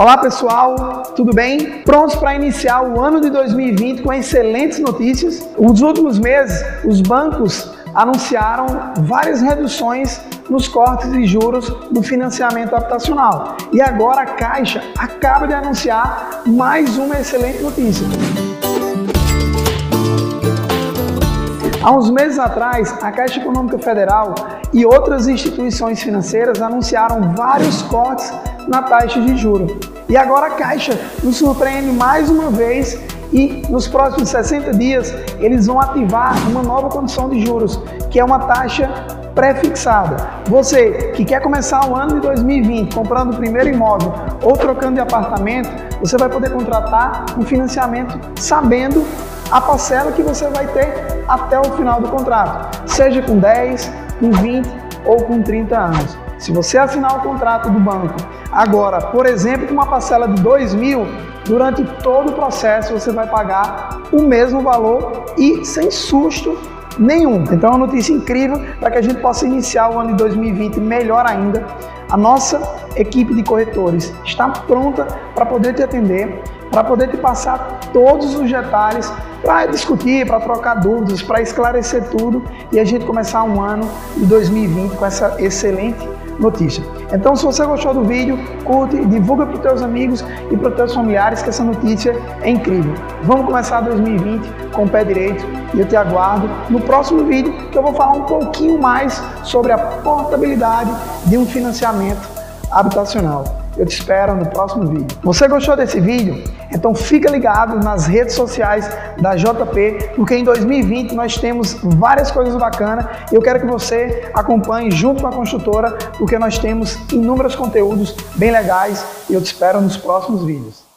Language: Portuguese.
Olá pessoal, tudo bem? Prontos para iniciar o ano de 2020 com excelentes notícias? Nos últimos meses, os bancos anunciaram várias reduções nos cortes de juros do financiamento habitacional. E agora a Caixa acaba de anunciar mais uma excelente notícia. Há uns meses atrás, a Caixa Econômica Federal e outras instituições financeiras anunciaram vários cortes na taxa de juros. E agora a Caixa nos surpreende mais uma vez e nos próximos 60 dias eles vão ativar uma nova condição de juros, que é uma taxa pré-fixada. Você que quer começar o ano de 2020 comprando o primeiro imóvel ou trocando de apartamento, você vai poder contratar um financiamento sabendo a parcela que você vai ter até o final do contrato, seja com 10, com 20 ou com 30 anos. Se você assinar o contrato do banco agora, por exemplo, com uma parcela de 2 mil, durante todo o processo você vai pagar o mesmo valor e sem susto nenhum. Então é uma notícia incrível para que a gente possa iniciar o ano de 2020 melhor ainda. A nossa equipe de corretores está pronta para poder te atender, para poder te passar todos os detalhes, para discutir, para trocar dúvidas, para esclarecer tudo e a gente começar um ano de 2020 com essa excelente notícia. Então, se você gostou do vídeo, curte, divulga para os teus amigos e para os teus familiares que essa notícia é incrível. Vamos começar 2020 com o pé direito e eu te aguardo no próximo vídeo que eu vou falar um pouquinho mais sobre a portabilidade de um financiamento habitacional. Eu te espero no próximo vídeo. Você gostou desse vídeo? Então fica ligado nas redes sociais da JP, porque em 2020 nós temos várias coisas bacanas e eu quero que você acompanhe junto com a construtora, porque nós temos inúmeros conteúdos bem legais e eu te espero nos próximos vídeos.